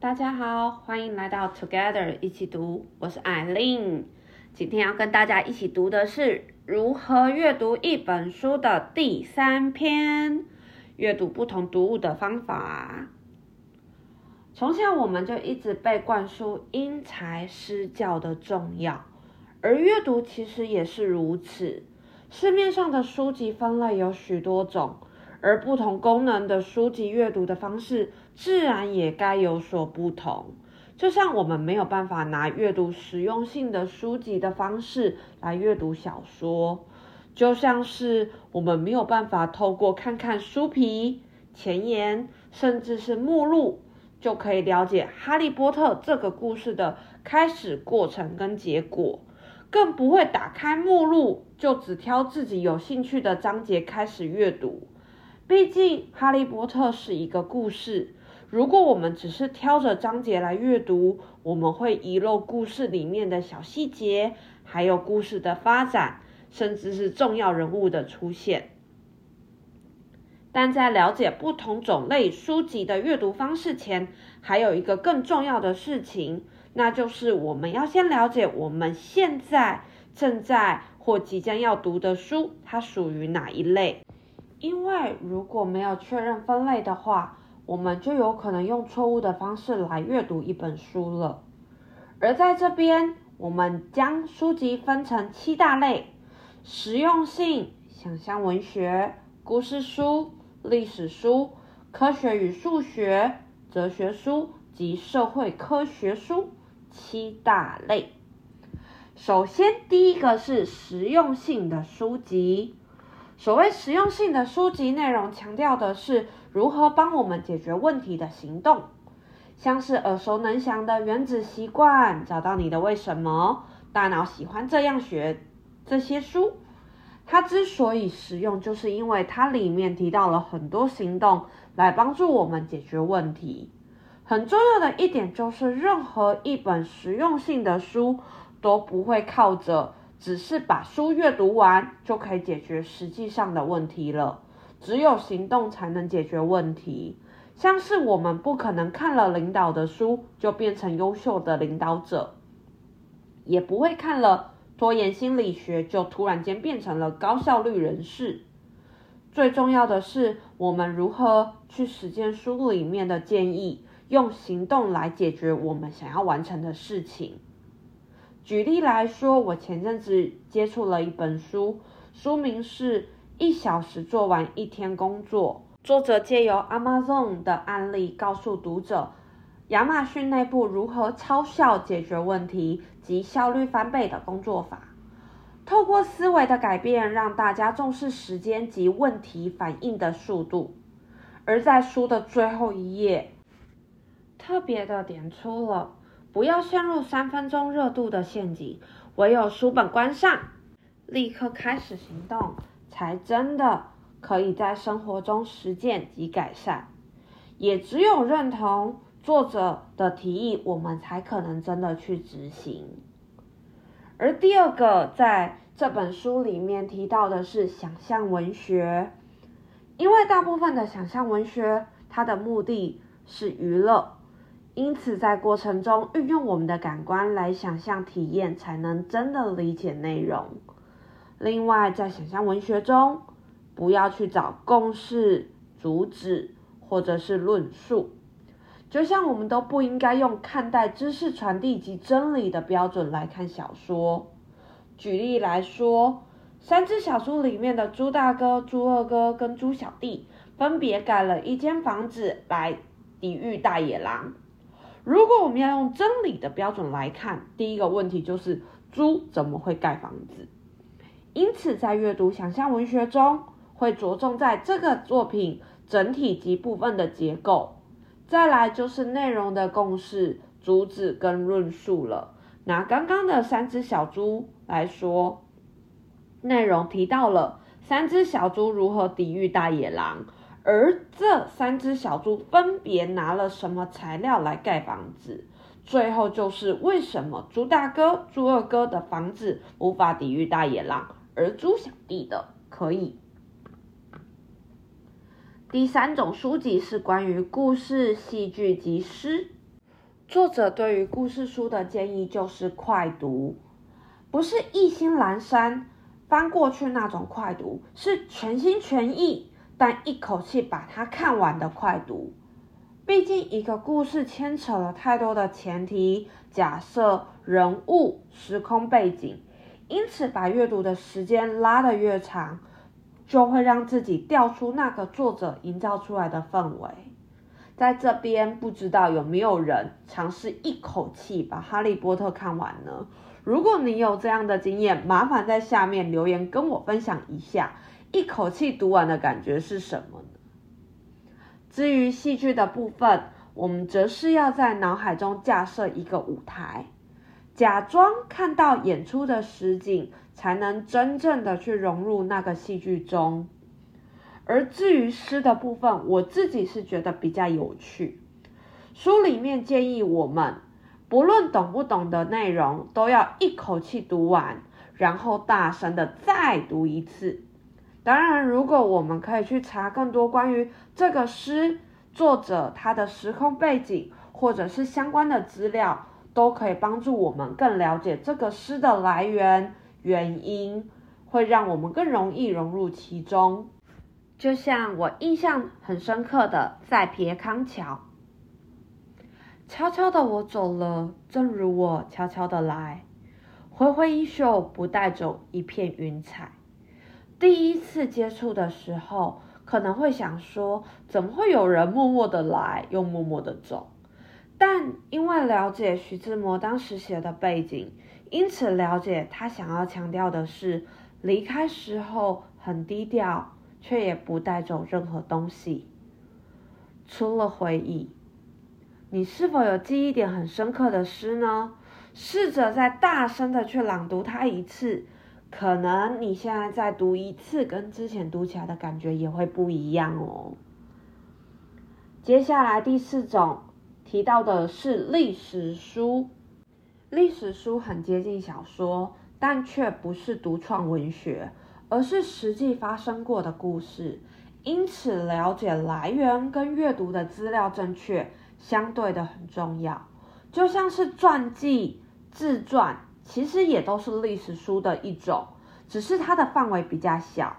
大家好，欢迎来到 Together 一起读，我是艾琳。今天要跟大家一起读的是如何阅读一本书的第三篇，阅读不同读物的方法。从小我们就一直被灌输因材施教的重要，而阅读其实也是如此。市面上的书籍分类有许多种。而不同功能的书籍阅读的方式，自然也该有所不同。就像我们没有办法拿阅读实用性的书籍的方式来阅读小说，就像是我们没有办法透过看看书皮、前言，甚至是目录，就可以了解《哈利波特》这个故事的开始过程跟结果，更不会打开目录就只挑自己有兴趣的章节开始阅读。毕竟，《哈利波特》是一个故事。如果我们只是挑着章节来阅读，我们会遗漏故事里面的小细节，还有故事的发展，甚至是重要人物的出现。但在了解不同种类书籍的阅读方式前，还有一个更重要的事情，那就是我们要先了解我们现在正在或即将要读的书，它属于哪一类。因为如果没有确认分类的话，我们就有可能用错误的方式来阅读一本书了。而在这边，我们将书籍分成七大类：实用性、想象文学、故事书、历史书、科学与数学、哲学书及社会科学书。七大类。首先，第一个是实用性的书籍。所谓实用性的书籍内容，强调的是如何帮我们解决问题的行动，像是耳熟能详的《原子习惯》、找到你的为什么、大脑喜欢这样学这些书。它之所以实用，就是因为它里面提到了很多行动来帮助我们解决问题。很重要的一点就是，任何一本实用性的书都不会靠着。只是把书阅读完就可以解决实际上的问题了。只有行动才能解决问题。像是我们不可能看了领导的书就变成优秀的领导者，也不会看了拖延心理学就突然间变成了高效率人士。最重要的是，我们如何去实践书里面的建议，用行动来解决我们想要完成的事情。举例来说，我前阵子接触了一本书，书名是《一小时做完一天工作》。作者借由 Amazon 的案例，告诉读者亚马逊内部如何超效解决问题及效率翻倍的工作法。透过思维的改变，让大家重视时间及问题反应的速度。而在书的最后一页，特别的点出了。不要陷入三分钟热度的陷阱，唯有书本关上，立刻开始行动，才真的可以在生活中实践及改善。也只有认同作者的提议，我们才可能真的去执行。而第二个在这本书里面提到的是想象文学，因为大部分的想象文学，它的目的是娱乐。因此，在过程中运用我们的感官来想象体验，才能真的理解内容。另外，在想象文学中，不要去找公式、主旨或者是论述，就像我们都不应该用看待知识传递及真理的标准来看小说。举例来说，三只小猪里面的猪大哥、猪二哥跟猪小弟，分别盖了一间房子来抵御大野狼。如果我们要用真理的标准来看，第一个问题就是猪怎么会盖房子？因此，在阅读想象文学中，会着重在这个作品整体及部分的结构。再来就是内容的共识、主旨跟论述了。拿刚刚的三只小猪来说，内容提到了三只小猪如何抵御大野狼。而这三只小猪分别拿了什么材料来盖房子？最后就是为什么猪大哥、猪二哥的房子无法抵御大野狼，而猪小弟的可以？第三种书籍是关于故事、戏剧及诗。作者对于故事书的建议就是快读，不是一心阑珊翻过去那种快读，是全心全意但一口气把它看完的快读。毕竟一个故事牵扯了太多的前提、假设、人物、时空背景，因此把阅读的时间拉得越长，就会让自己掉出那个作者营造出来的氛围。在这边，不知道有没有人尝试一口气把《哈利波特》看完呢？如果你有这样的经验，麻烦在下面留言跟我分享一下，一口气读完的感觉是什么呢？至于戏剧的部分，我们则是要在脑海中架设一个舞台，假装看到演出的实景，才能真正的去融入那个戏剧中。而至于诗的部分，我自己是觉得比较有趣。书里面建议我们，不论懂不懂的内容，都要一口气读完，然后大声的再读一次。当然，如果我们可以去查更多关于这个诗作者他的时空背景，或者是相关的资料，都可以帮助我们更了解这个诗的来源、原因，会让我们更容易融入其中。就像我印象很深刻的，在别康桥，悄悄的我走了，正如我悄悄的来，挥挥衣袖，不带走一片云彩。第一次接触的时候，可能会想说，怎么会有人默默的来，又默默的走？但因为了解徐志摩当时写的背景，因此了解他想要强调的是，离开时候很低调。却也不带走任何东西，除了回忆。你是否有记忆点很深刻的诗呢？试着再大声的去朗读它一次，可能你现在再读一次，跟之前读起来的感觉也会不一样哦。接下来第四种提到的是历史书，历史书很接近小说，但却不是独创文学。而是实际发生过的故事，因此了解来源跟阅读的资料正确，相对的很重要。就像是传记、自传，其实也都是历史书的一种，只是它的范围比较小，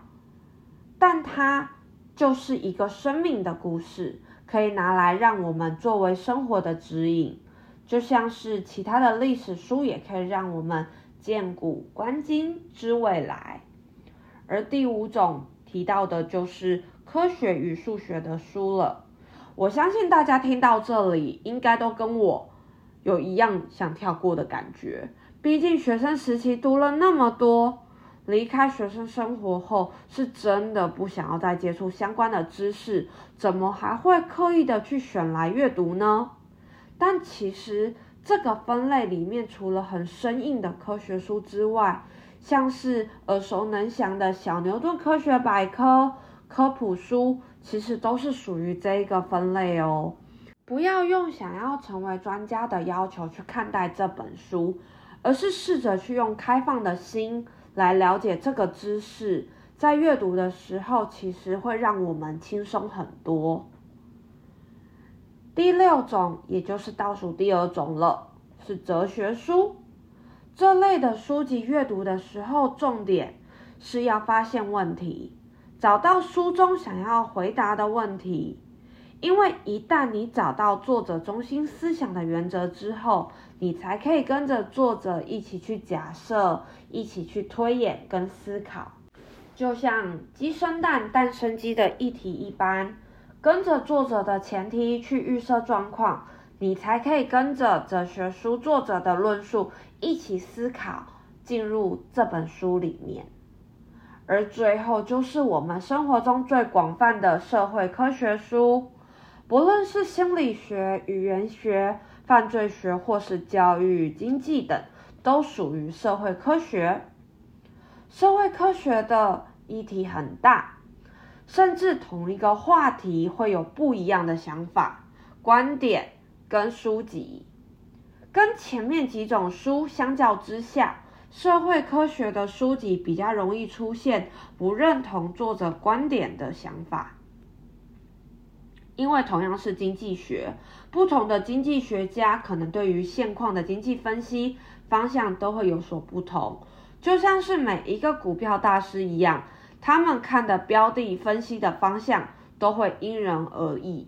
但它就是一个生命的故事，可以拿来让我们作为生活的指引。就像是其他的历史书，也可以让我们见古观今，知未来。而第五种提到的就是科学与数学的书了。我相信大家听到这里，应该都跟我有一样想跳过的感觉。毕竟学生时期读了那么多，离开学生生活后，是真的不想要再接触相关的知识，怎么还会刻意的去选来阅读呢？但其实这个分类里面，除了很生硬的科学书之外，像是耳熟能详的小牛顿科学百科、科普书，其实都是属于这一个分类哦。不要用想要成为专家的要求去看待这本书，而是试着去用开放的心来了解这个知识，在阅读的时候，其实会让我们轻松很多。第六种，也就是倒数第二种了，是哲学书。这类的书籍阅读的时候，重点是要发现问题，找到书中想要回答的问题。因为一旦你找到作者中心思想的原则之后，你才可以跟着作者一起去假设，一起去推演跟思考。就像鸡生蛋，蛋生鸡的议题一般，跟着作者的前提去预设状况。你才可以跟着哲学书作者的论述一起思考，进入这本书里面。而最后就是我们生活中最广泛的社会科学书，不论是心理学、语言学、犯罪学，或是教育、经济等，都属于社会科学。社会科学的议题很大，甚至同一个话题会有不一样的想法、观点。跟书籍，跟前面几种书相较之下，社会科学的书籍比较容易出现不认同作者观点的想法。因为同样是经济学，不同的经济学家可能对于现况的经济分析方向都会有所不同，就像是每一个股票大师一样，他们看的标的分析的方向都会因人而异。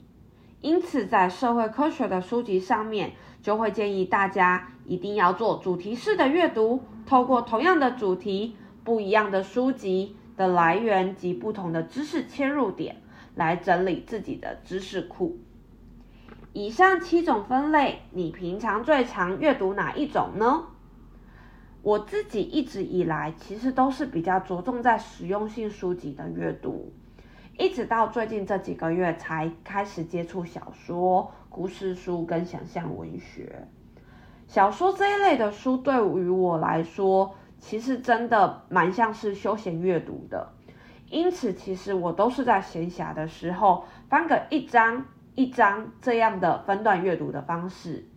因此，在社会科学的书籍上面，就会建议大家一定要做主题式的阅读，透过同样的主题，不一样的书籍的来源及不同的知识切入点。来整理自己的知识库。以上七种分类，你平常最常阅读哪一种呢？我自己一直以来其实都是比较着重在实用性书籍的阅读，一直到最近这几个月才开始接触小说、故事书跟想象文学。小说这一类的书对于我来说，其实真的蛮像是休闲阅读的。因此，其实我都是在闲暇的时候翻个一章一章这样的分段阅读的方式。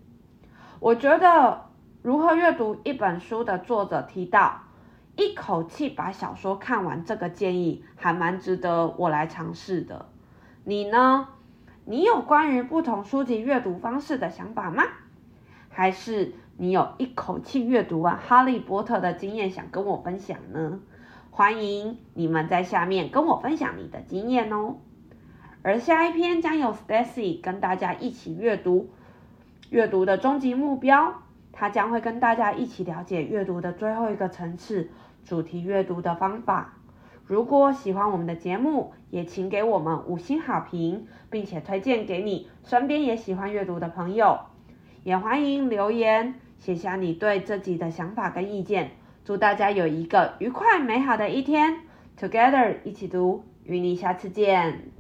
我觉得如何阅读一本书的作者提到，一口气把小说看完这个建议还蛮值得我来尝试的。你呢？你有关于不同书籍阅读方式的想法吗？还是你有一口气阅读完《哈利波特》的经验想跟我分享呢？欢迎你们在下面跟我分享你的经验哦。而下一篇将由 Stacy 跟大家一起阅读，阅读的终极目标，他将会跟大家一起了解阅读的最后一个层次——主题阅读的方法。如果喜欢我们的节目，也请给我们五星好评，并且推荐给你身边也喜欢阅读的朋友。也欢迎留言写下你对这集的想法跟意见。祝大家有一个愉快美好的一天，Together 一起读，与你下次见。